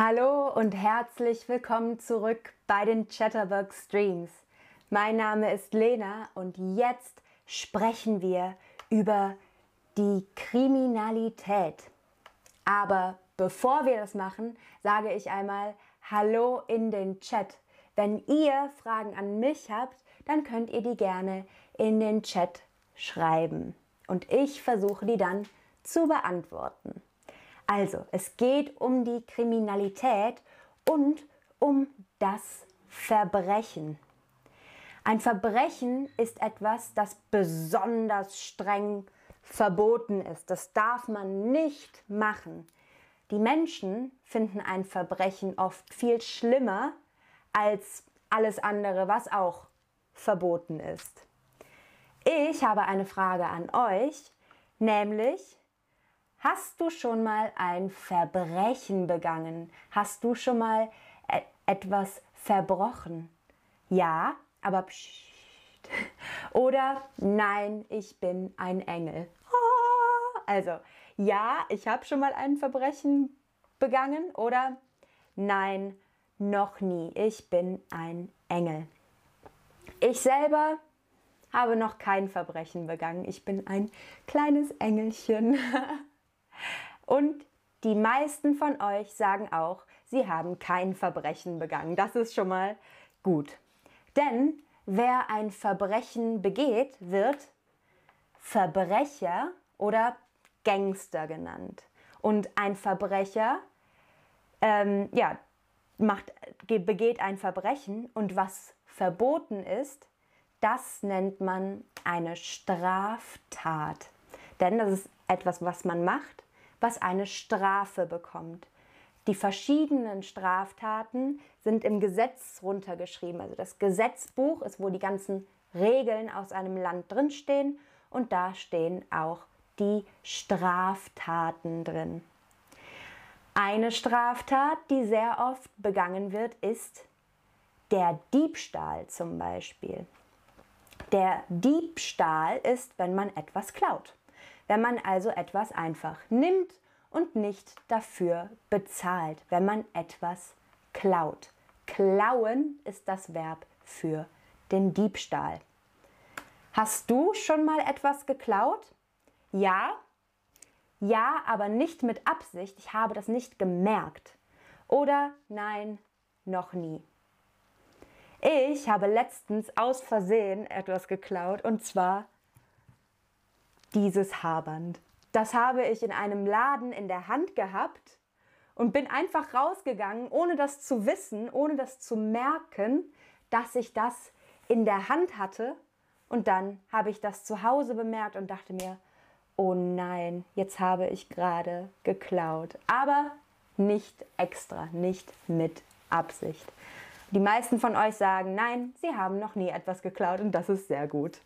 Hallo und herzlich willkommen zurück bei den Chatterbug Streams. Mein Name ist Lena und jetzt sprechen wir über die Kriminalität. Aber bevor wir das machen, sage ich einmal Hallo in den Chat. Wenn ihr Fragen an mich habt, dann könnt ihr die gerne in den Chat schreiben. Und ich versuche die dann zu beantworten. Also, es geht um die Kriminalität und um das Verbrechen. Ein Verbrechen ist etwas, das besonders streng verboten ist. Das darf man nicht machen. Die Menschen finden ein Verbrechen oft viel schlimmer als alles andere, was auch verboten ist. Ich habe eine Frage an euch, nämlich, Hast du schon mal ein Verbrechen begangen? Hast du schon mal e etwas verbrochen? Ja, aber pssst. Oder nein, ich bin ein Engel. Also, ja, ich habe schon mal ein Verbrechen begangen oder nein, noch nie, ich bin ein Engel. Ich selber habe noch kein Verbrechen begangen. Ich bin ein kleines Engelchen. Und die meisten von euch sagen auch, sie haben kein Verbrechen begangen. Das ist schon mal gut. Denn wer ein Verbrechen begeht, wird Verbrecher oder Gangster genannt. Und ein Verbrecher, ähm, ja, macht, begeht ein Verbrechen und was verboten ist, das nennt man eine Straftat. Denn das ist etwas, was man macht, was eine Strafe bekommt. Die verschiedenen Straftaten sind im Gesetz runtergeschrieben. Also das Gesetzbuch ist, wo die ganzen Regeln aus einem Land drinstehen und da stehen auch die Straftaten drin. Eine Straftat, die sehr oft begangen wird, ist der Diebstahl zum Beispiel. Der Diebstahl ist, wenn man etwas klaut wenn man also etwas einfach nimmt und nicht dafür bezahlt, wenn man etwas klaut. Klauen ist das Verb für den Diebstahl. Hast du schon mal etwas geklaut? Ja? Ja, aber nicht mit Absicht. Ich habe das nicht gemerkt. Oder nein, noch nie. Ich habe letztens aus Versehen etwas geklaut und zwar dieses Haarband. Das habe ich in einem Laden in der Hand gehabt und bin einfach rausgegangen, ohne das zu wissen, ohne das zu merken, dass ich das in der Hand hatte. Und dann habe ich das zu Hause bemerkt und dachte mir, oh nein, jetzt habe ich gerade geklaut. Aber nicht extra, nicht mit Absicht. Die meisten von euch sagen, nein, sie haben noch nie etwas geklaut und das ist sehr gut.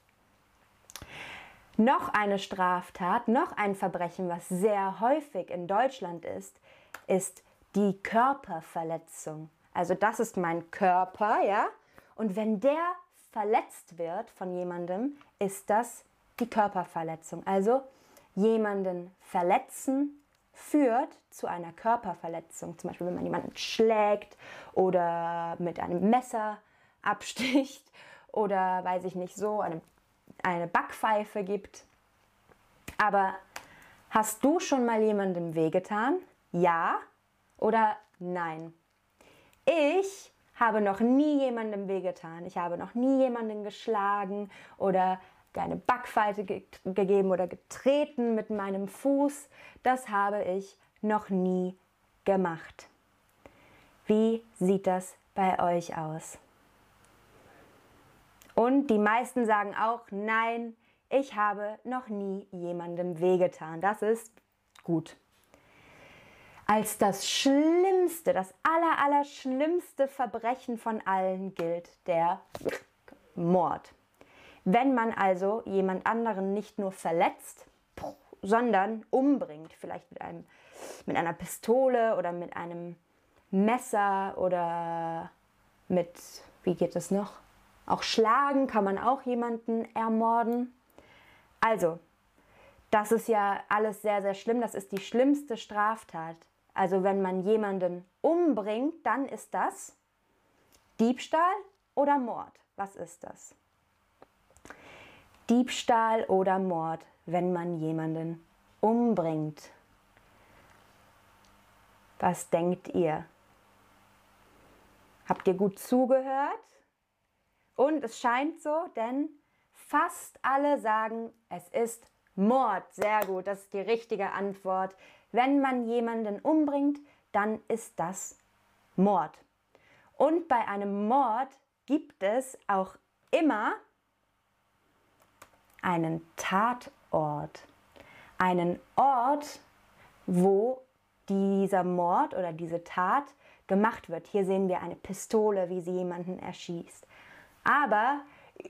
Noch eine Straftat, noch ein Verbrechen, was sehr häufig in Deutschland ist, ist die Körperverletzung. Also das ist mein Körper, ja? Und wenn der verletzt wird von jemandem, ist das die Körperverletzung. Also jemanden verletzen führt zu einer Körperverletzung. Zum Beispiel, wenn man jemanden schlägt oder mit einem Messer absticht oder weiß ich nicht so, einem eine Backpfeife gibt. Aber hast du schon mal jemandem wehgetan? Ja oder nein? Ich habe noch nie jemandem wehgetan. Ich habe noch nie jemanden geschlagen oder eine Backpfeife ge gegeben oder getreten mit meinem Fuß. Das habe ich noch nie gemacht. Wie sieht das bei euch aus? Und die meisten sagen auch, nein, ich habe noch nie jemandem wehgetan. Das ist gut. Als das schlimmste, das aller, aller schlimmste Verbrechen von allen gilt der Mord. Wenn man also jemand anderen nicht nur verletzt, sondern umbringt, vielleicht mit, einem, mit einer Pistole oder mit einem Messer oder mit, wie geht es noch? Auch schlagen kann man auch jemanden ermorden. Also, das ist ja alles sehr, sehr schlimm. Das ist die schlimmste Straftat. also wenn man jemanden umbringt, dann ist das Diebstahl oder Mord. Was ist das? Diebstahl oder Mord, wenn man jemanden umbringt. Was denkt ihr? Habt ihr gut zugehört? Und es scheint so, denn fast alle sagen, es ist Mord. Sehr gut, das ist die richtige Antwort. Wenn man jemanden umbringt, dann ist das Mord. Und bei einem Mord gibt es auch immer einen Tatort. Einen Ort, wo dieser Mord oder diese Tat gemacht wird. Hier sehen wir eine Pistole, wie sie jemanden erschießt. Aber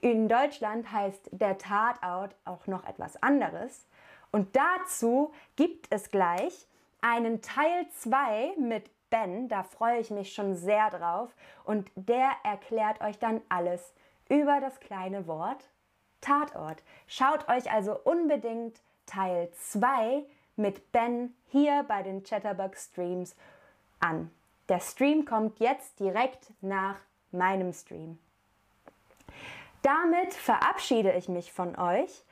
in Deutschland heißt der Tatort auch noch etwas anderes. Und dazu gibt es gleich einen Teil 2 mit Ben. Da freue ich mich schon sehr drauf. Und der erklärt euch dann alles über das kleine Wort Tatort. Schaut euch also unbedingt Teil 2 mit Ben hier bei den Chatterbug Streams an. Der Stream kommt jetzt direkt nach meinem Stream. Damit verabschiede ich mich von euch